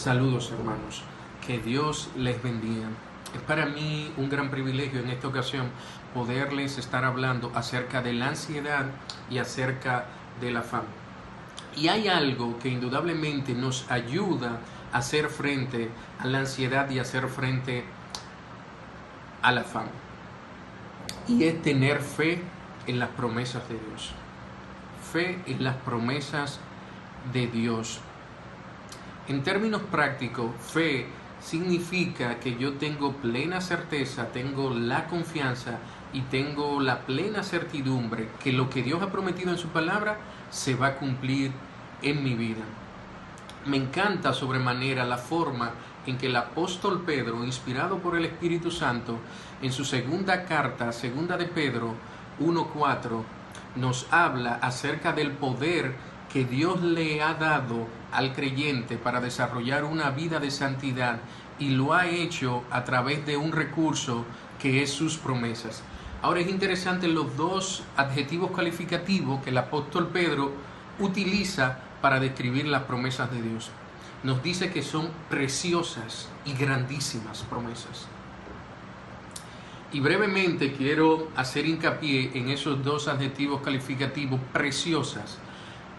Saludos hermanos, que Dios les bendiga. Es para mí un gran privilegio en esta ocasión poderles estar hablando acerca de la ansiedad y acerca de la fama. Y hay algo que indudablemente nos ayuda a hacer frente a la ansiedad y hacer frente a la fama. Y es tener fe en las promesas de Dios. Fe en las promesas de Dios. En términos prácticos, fe significa que yo tengo plena certeza, tengo la confianza y tengo la plena certidumbre que lo que Dios ha prometido en su palabra se va a cumplir en mi vida. Me encanta sobremanera la forma en que el apóstol Pedro, inspirado por el Espíritu Santo, en su segunda carta, segunda de Pedro 1.4, nos habla acerca del poder que Dios le ha dado al creyente para desarrollar una vida de santidad y lo ha hecho a través de un recurso que es sus promesas. Ahora es interesante los dos adjetivos calificativos que el apóstol Pedro utiliza para describir las promesas de Dios. Nos dice que son preciosas y grandísimas promesas. Y brevemente quiero hacer hincapié en esos dos adjetivos calificativos preciosas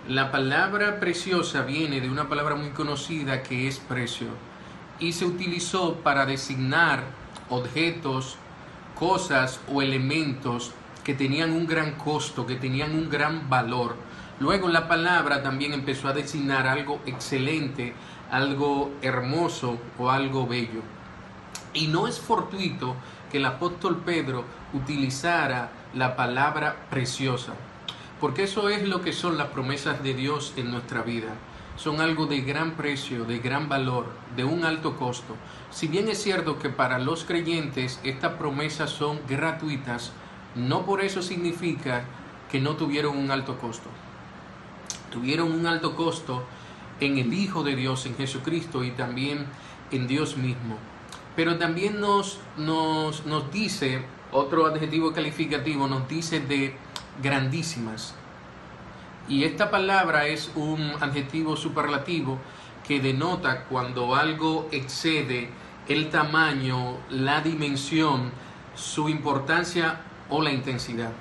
la palabra preciosa viene de una palabra muy conocida que es precio y se utilizó para designar objetos, cosas o elementos que tenían un gran costo, que tenían un gran valor. Luego la palabra también empezó a designar algo excelente, algo hermoso o algo bello. Y no es fortuito que el apóstol Pedro utilizara la palabra preciosa porque eso es lo que son las promesas de Dios en nuestra vida. Son algo de gran precio, de gran valor, de un alto costo. Si bien es cierto que para los creyentes estas promesas son gratuitas, no por eso significa que no tuvieron un alto costo. Tuvieron un alto costo en el Hijo de Dios, en Jesucristo y también en Dios mismo. Pero también nos, nos, nos dice, otro adjetivo calificativo, nos dice de grandísimas. Y esta palabra es un adjetivo superlativo que denota cuando algo excede el tamaño, la dimensión, su importancia o la intensidad.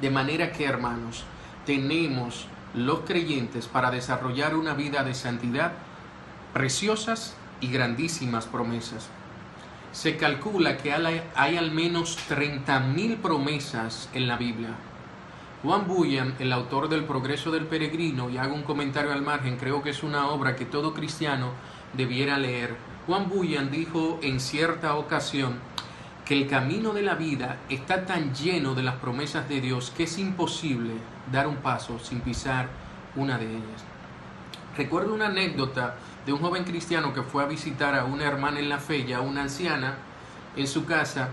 De manera que, hermanos, tenemos los creyentes para desarrollar una vida de santidad preciosas y grandísimas promesas se calcula que hay al menos 30.000 promesas en la Biblia. Juan Bunyan, el autor del Progreso del Peregrino, y hago un comentario al margen, creo que es una obra que todo cristiano debiera leer. Juan Bunyan dijo en cierta ocasión que el camino de la vida está tan lleno de las promesas de Dios que es imposible dar un paso sin pisar una de ellas. Recuerdo una anécdota de un joven cristiano que fue a visitar a una hermana en la fe, ya una anciana, en su casa.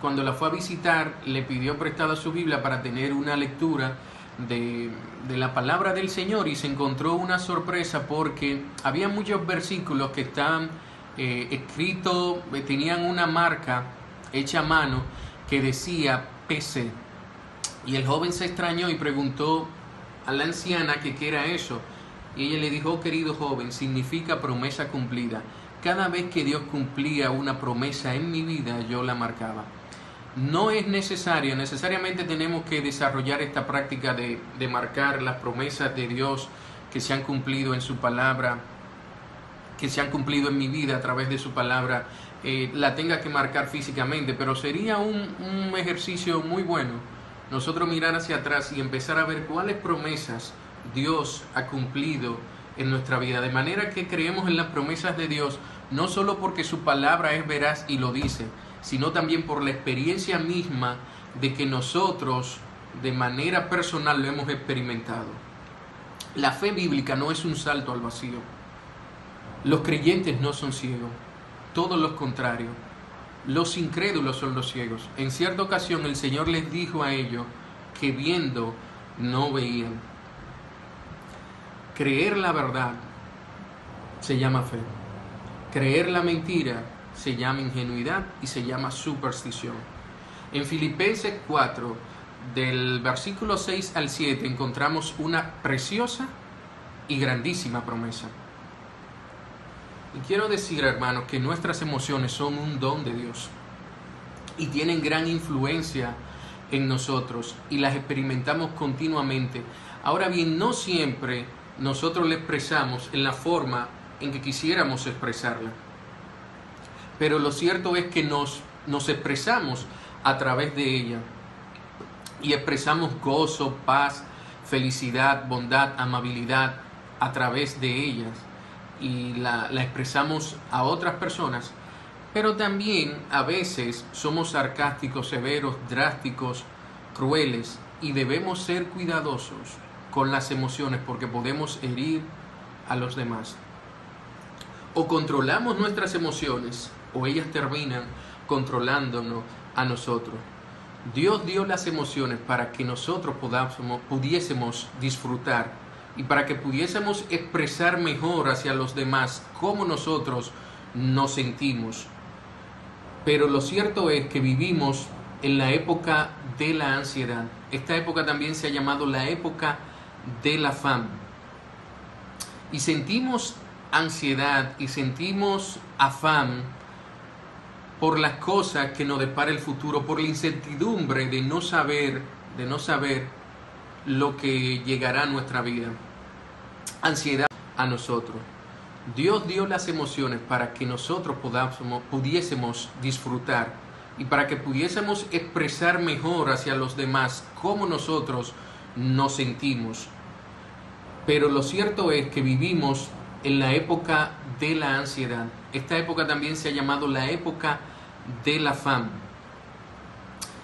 Cuando la fue a visitar, le pidió prestada su Biblia para tener una lectura de, la palabra del Señor y se encontró una sorpresa porque había muchos versículos que estaban eh, escritos, eh, tenían una marca hecha a mano que decía PC. Y el joven se extrañó y preguntó a la anciana qué era eso. Y ella le dijo, oh, querido joven, significa promesa cumplida. Cada vez que Dios cumplía una promesa en mi vida, yo la marcaba. No es necesario, necesariamente tenemos que desarrollar esta práctica de, de marcar las promesas de Dios que se han cumplido en su palabra, que se han cumplido en mi vida a través de su palabra, eh, la tenga que marcar físicamente, pero sería un, un ejercicio muy bueno nosotros mirar hacia atrás y empezar a ver cuáles promesas Dios ha cumplido en nuestra vida. De manera que creemos en las promesas de Dios, no solo porque su palabra es veraz y lo dice, sino también por la experiencia misma de que nosotros de manera personal lo hemos experimentado. La fe bíblica no es un salto al vacío. Los creyentes no son ciegos, todo lo contrario. Los incrédulos son los ciegos. En cierta ocasión el Señor les dijo a ellos que viendo no veían. Creer la verdad se llama fe. Creer la mentira se llama ingenuidad y se llama superstición. En Filipenses 4, del versículo 6 al 7, encontramos una preciosa y grandísima promesa. Y quiero decir, hermanos, que nuestras emociones son un don de Dios y tienen gran influencia en nosotros y las experimentamos continuamente. Ahora bien, no siempre nosotros la expresamos en la forma en que quisiéramos expresarla. Pero lo cierto es que nos, nos expresamos a través de ella y expresamos gozo, paz, felicidad, bondad, amabilidad a través de ellas y la, la expresamos a otras personas, pero también a veces somos sarcásticos, severos, drásticos, crueles y debemos ser cuidadosos con las emociones porque podemos herir a los demás. O controlamos nuestras emociones o ellas terminan controlándonos a nosotros. Dios dio las emociones para que nosotros pudiésemos disfrutar y para que pudiésemos expresar mejor hacia los demás cómo nosotros nos sentimos. Pero lo cierto es que vivimos en la época de la ansiedad. Esta época también se ha llamado la época del afán. Y sentimos ansiedad y sentimos afán por las cosas que nos depara el futuro, por la incertidumbre de no saber, de no saber lo que llegará a nuestra vida. Ansiedad a nosotros. Dios dio las emociones para que nosotros pudiésemos disfrutar y para que pudiésemos expresar mejor hacia los demás cómo nosotros nos sentimos. Pero lo cierto es que vivimos en la época de la ansiedad. Esta época también se ha llamado la época del afán.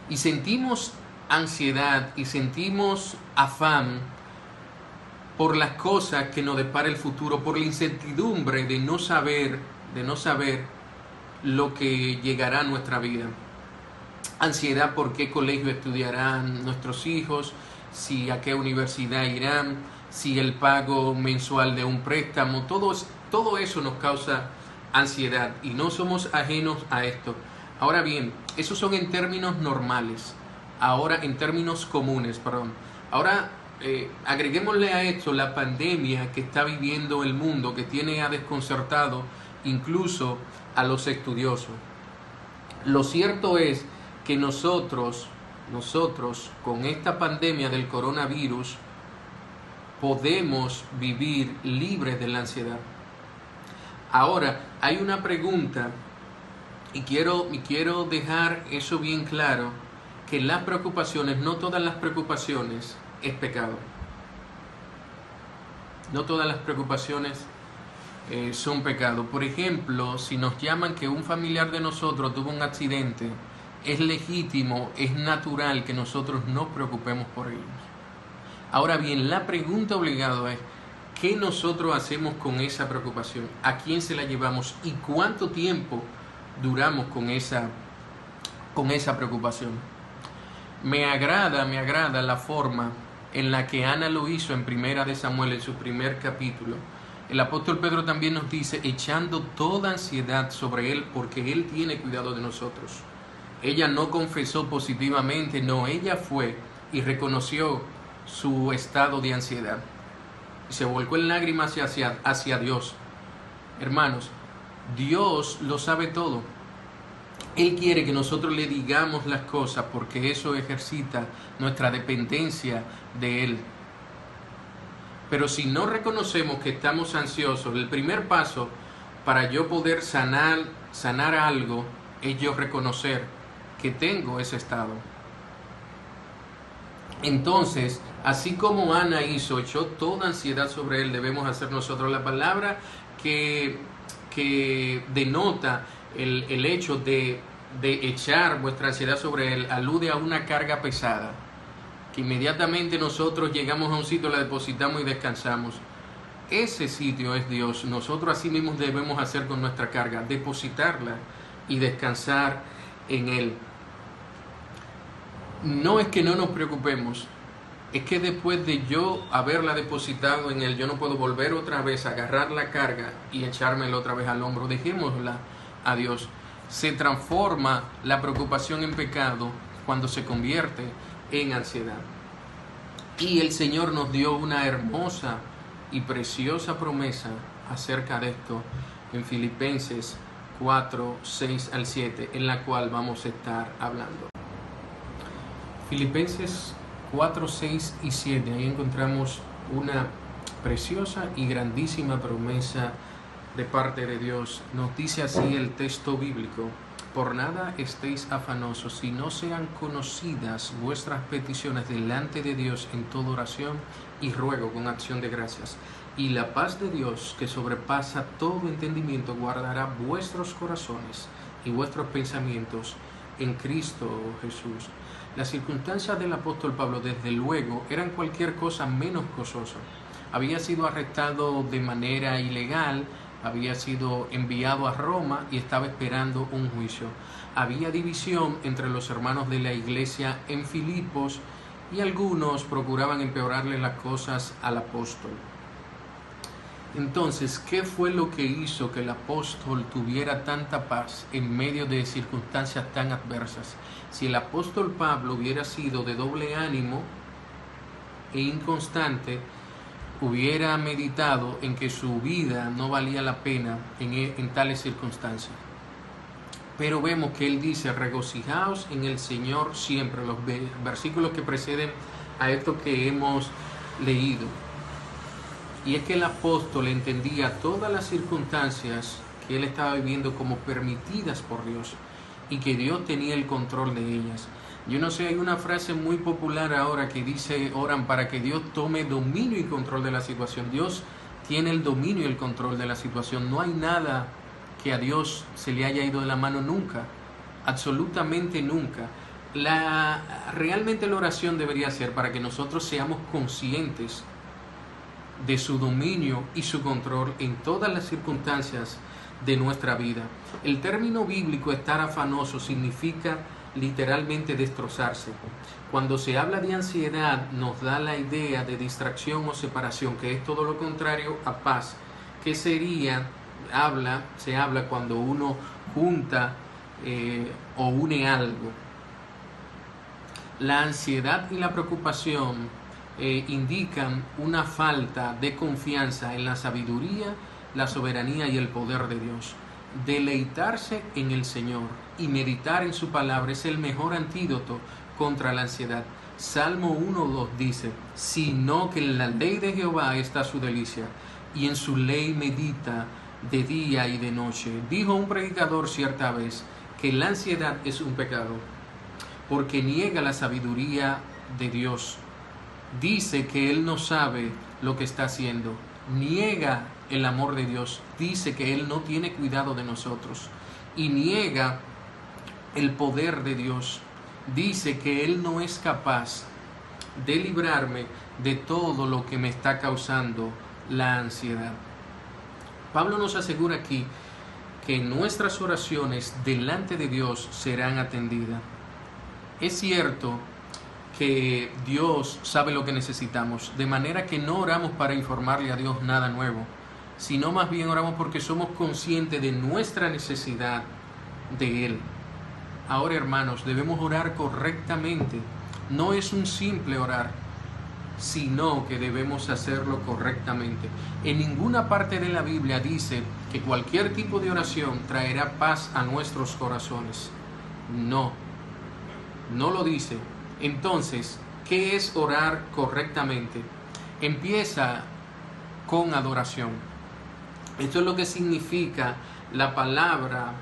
Y sentimos ansiedad y sentimos afán por las cosas que nos depara el futuro, por la incertidumbre de no saber, de no saber lo que llegará a nuestra vida. Ansiedad por qué colegio estudiarán nuestros hijos, si a qué universidad irán, si el pago mensual de un préstamo, todo, todo eso nos causa ansiedad y no somos ajenos a esto. Ahora bien, esos son en términos normales, ahora en términos comunes, perdón. Ahora eh, agreguémosle a esto la pandemia que está viviendo el mundo, que tiene a desconcertado incluso a los estudiosos. Lo cierto es que nosotros, nosotros con esta pandemia del coronavirus, podemos vivir libres de la ansiedad. Ahora, hay una pregunta y quiero, y quiero dejar eso bien claro, que las preocupaciones, no todas las preocupaciones es pecado. No todas las preocupaciones eh, son pecado. Por ejemplo, si nos llaman que un familiar de nosotros tuvo un accidente, es legítimo, es natural que nosotros nos preocupemos por ellos. Ahora bien, la pregunta obligada es, ¿qué nosotros hacemos con esa preocupación? ¿A quién se la llevamos? ¿Y cuánto tiempo duramos con esa, con esa preocupación? Me agrada, me agrada la forma en la que Ana lo hizo en Primera de Samuel, en su primer capítulo. El apóstol Pedro también nos dice, echando toda ansiedad sobre él, porque él tiene cuidado de nosotros. Ella no confesó positivamente, no, ella fue y reconoció su estado de ansiedad. Se volcó en lágrimas hacia, hacia Dios. Hermanos, Dios lo sabe todo. Él quiere que nosotros le digamos las cosas porque eso ejercita nuestra dependencia de Él. Pero si no reconocemos que estamos ansiosos, el primer paso para yo poder sanar, sanar algo es yo reconocer que tengo ese estado. Entonces, así como Ana hizo, echó toda ansiedad sobre él, debemos hacer nosotros la palabra que, que denota el, el hecho de, de echar vuestra ansiedad sobre él, alude a una carga pesada, que inmediatamente nosotros llegamos a un sitio, la depositamos y descansamos. Ese sitio es Dios. Nosotros así mismos debemos hacer con nuestra carga, depositarla y descansar en Él no es que no nos preocupemos, es que después de yo haberla depositado en él, yo no puedo volver otra vez a agarrar la carga y echármela otra vez al hombro. Dejémosla a Dios. Se transforma la preocupación en pecado cuando se convierte en ansiedad. Y el Señor nos dio una hermosa y preciosa promesa acerca de esto en Filipenses 4, 6 al 7, en la cual vamos a estar hablando. Filipenses 4, 6 y 7, ahí encontramos una preciosa y grandísima promesa de parte de Dios. Nos dice así el texto bíblico. Por nada estéis afanosos, si no sean conocidas vuestras peticiones delante de Dios en toda oración y ruego con acción de gracias. Y la paz de Dios, que sobrepasa todo entendimiento, guardará vuestros corazones y vuestros pensamientos en Cristo Jesús. Las circunstancias del apóstol Pablo, desde luego, eran cualquier cosa menos gozosa. Había sido arrestado de manera ilegal, había sido enviado a Roma y estaba esperando un juicio. Había división entre los hermanos de la iglesia en Filipos y algunos procuraban empeorarle las cosas al apóstol. Entonces, ¿qué fue lo que hizo que el apóstol tuviera tanta paz en medio de circunstancias tan adversas? Si el apóstol Pablo hubiera sido de doble ánimo e inconstante, hubiera meditado en que su vida no valía la pena en, e, tales circunstancias. Pero vemos que él dice, regocijaos en el Señor siempre, los versículos que preceden a esto que hemos leído. Y es que el apóstol entendía todas las circunstancias que él estaba viviendo como permitidas por Dios y que Dios tenía el control de ellas. Yo no sé, hay una frase muy popular ahora que dice, oran para que Dios tome dominio y control de la situación. Dios tiene el dominio y el control de la situación. No hay nada que a Dios se le haya ido de la mano nunca, absolutamente nunca. La, realmente la oración debería ser para que nosotros seamos conscientes de su dominio y su control en todas las circunstancias de nuestra vida. El término bíblico estar afanoso significa literalmente destrozarse. Cuando se habla de ansiedad nos da la idea de distracción o separación, que es todo lo contrario a paz, que sería, habla, se habla cuando uno junta eh, o une algo. La ansiedad y la preocupación eh, indican una falta de confianza en la sabiduría, la soberanía y el poder de Dios. Deleitarse en el Señor y meditar en su palabra es el mejor antídoto contra la ansiedad. Salmo 1.2 dice, sino que en la ley de Jehová está su delicia, y en su ley medita de día y de noche. Dijo un predicador cierta vez que la ansiedad es un pecado, porque niega la sabiduría de Dios. Dice que Él no sabe lo que está haciendo, niega el amor de Dios, dice que Él no tiene cuidado de nosotros y niega el poder de Dios. Dice que Él no es capaz de librarme de todo lo que me está causando la ansiedad. Pablo nos asegura aquí que nuestras oraciones delante de Dios serán atendidas. Es cierto que Dios sabe lo que necesitamos, de manera que no oramos para informarle a Dios nada nuevo sino más bien oramos porque somos conscientes de nuestra necesidad de Él. Ahora, hermanos, debemos orar correctamente. No es un simple orar, sino que debemos hacerlo correctamente. En ninguna parte de la Biblia dice que cualquier tipo de oración traerá paz a nuestros corazones. No, no lo dice. Entonces, ¿qué es orar correctamente? Empieza con adoración. Esto es lo que significa la palabra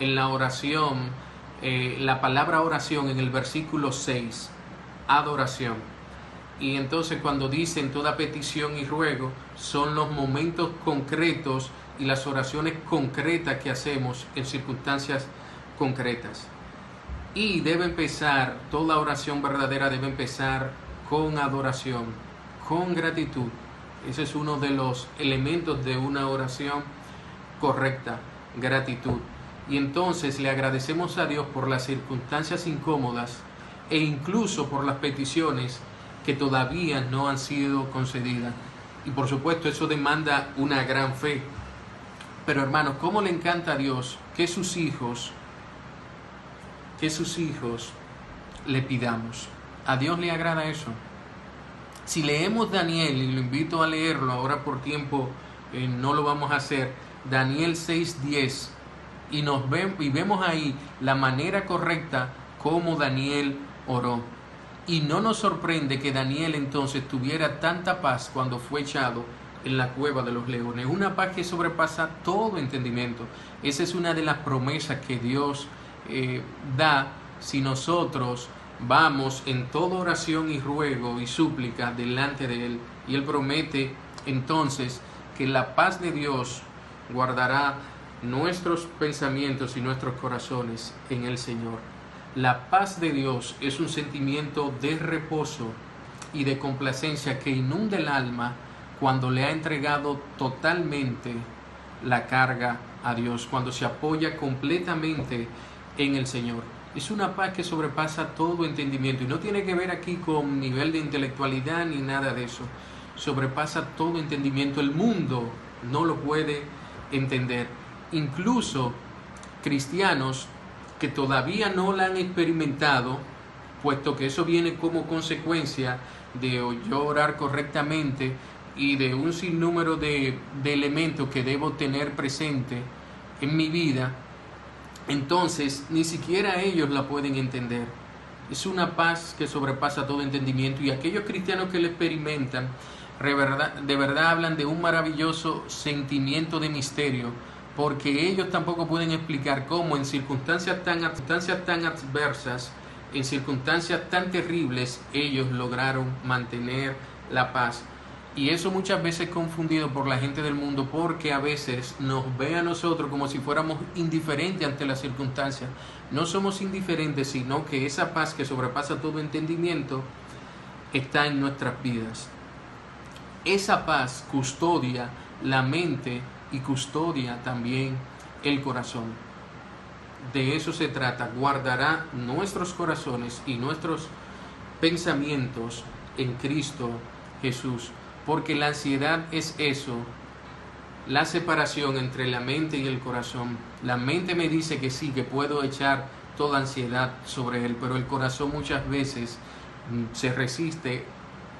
en la oración, eh, la palabra oración en el versículo 6, adoración. Y entonces cuando dicen toda petición y ruego, son los momentos concretos y las oraciones concretas que hacemos en circunstancias concretas. Y debe empezar, toda oración verdadera debe empezar con adoración, con gratitud ese es uno de los elementos de una oración correcta, gratitud. Y entonces le agradecemos a Dios por las circunstancias incómodas e incluso por las peticiones que todavía no han sido concedidas. Y por supuesto eso demanda una gran fe. Pero hermanos, ¿cómo le encanta a Dios que sus hijos, que sus hijos le pidamos? A Dios le agrada eso. Si leemos Daniel, y lo invito a leerlo, ahora por tiempo eh, no lo vamos a hacer, Daniel 6:10 y, nos y vemos ahí la manera correcta como Daniel oró. Y no nos sorprende que Daniel entonces tuviera tanta paz cuando fue echado en la cueva de los leones. Una paz que sobrepasa todo entendimiento. Esa es una de las promesas que Dios eh, da si nosotros vamos en toda oración y ruego y súplica delante de Él. Y Él promete entonces que la paz de Dios guardará nuestros pensamientos y nuestros corazones en el Señor. La paz de Dios es un sentimiento de reposo y de complacencia que inunda el alma cuando le ha entregado totalmente la carga a Dios, cuando se apoya completamente en el Señor. Es una paz que sobrepasa todo entendimiento y no tiene que ver aquí con nivel de intelectualidad ni nada de eso. Sobrepasa todo entendimiento. El mundo no lo puede entender. Incluso cristianos que todavía no la han experimentado, puesto que eso viene como consecuencia de yo orar correctamente y de un sinnúmero de, de elementos que debo tener presente en mi vida, entonces ni siquiera ellos la pueden entender. Es una paz que sobrepasa todo entendimiento y aquellos cristianos que la experimentan de verdad hablan de un maravilloso sentimiento de misterio, porque ellos tampoco pueden explicar cómo en circunstancias tan, circunstancias tan adversas, en circunstancias tan terribles, ellos lograron mantener la paz. Y eso muchas veces es confundido por la gente del mundo porque a veces nos ve a nosotros como si fuéramos indiferentes ante las circunstancias. No somos indiferentes, sino que esa paz que sobrepasa todo entendimiento está en nuestras vidas. Esa paz custodia la mente y custodia también el corazón. De eso se trata, guardará nuestros corazones y nuestros pensamientos en Cristo Jesús, porque la ansiedad es eso, la separación entre la mente y el corazón. La mente me dice que sí, que puedo echar toda ansiedad sobre él, pero el corazón muchas veces mm, se resiste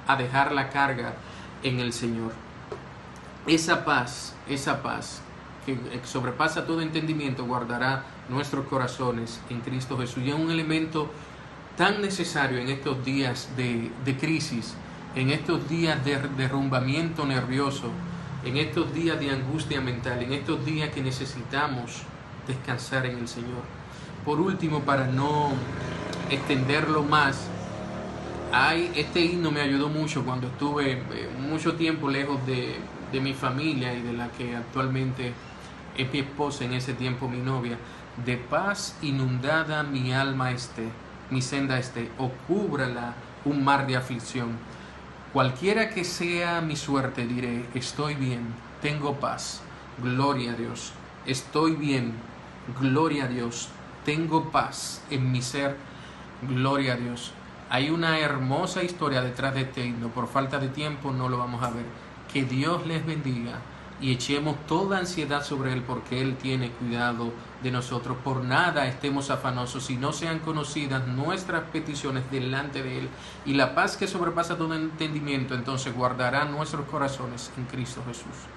a dejar la carga en el Señor. Esa paz, esa paz que sobrepasa todo entendimiento, guardará nuestros corazones en Cristo Jesús. Y es un elemento tan necesario en estos días de, crisis, en estos días de derrumbamiento nervioso, en estos días de angustia mental, en estos días que necesitamos descansar en el Señor. Por último, para no extenderlo más, hay, este himno me ayudó mucho cuando estuve eh, mucho tiempo lejos de, de mi familia y de la que actualmente es mi esposa, en ese tiempo mi novia. De paz inundada mi alma esté, mi senda esté, o cúbrala un mar de aflicción. Cualquiera que sea mi suerte, diré, estoy bien, tengo paz, gloria a Dios, estoy bien, gloria a Dios, tengo paz en mi ser, gloria a Dios. Hay una hermosa historia detrás de este himno. Por falta de tiempo no lo vamos a ver. Que Dios les bendiga y echemos toda ansiedad sobre Él porque Él tiene cuidado de nosotros. Por nada estemos afanosos si no sean conocidas nuestras peticiones delante de Él. Y la paz que sobrepasa todo entendimiento entonces guardará nuestros corazones en Cristo Jesús.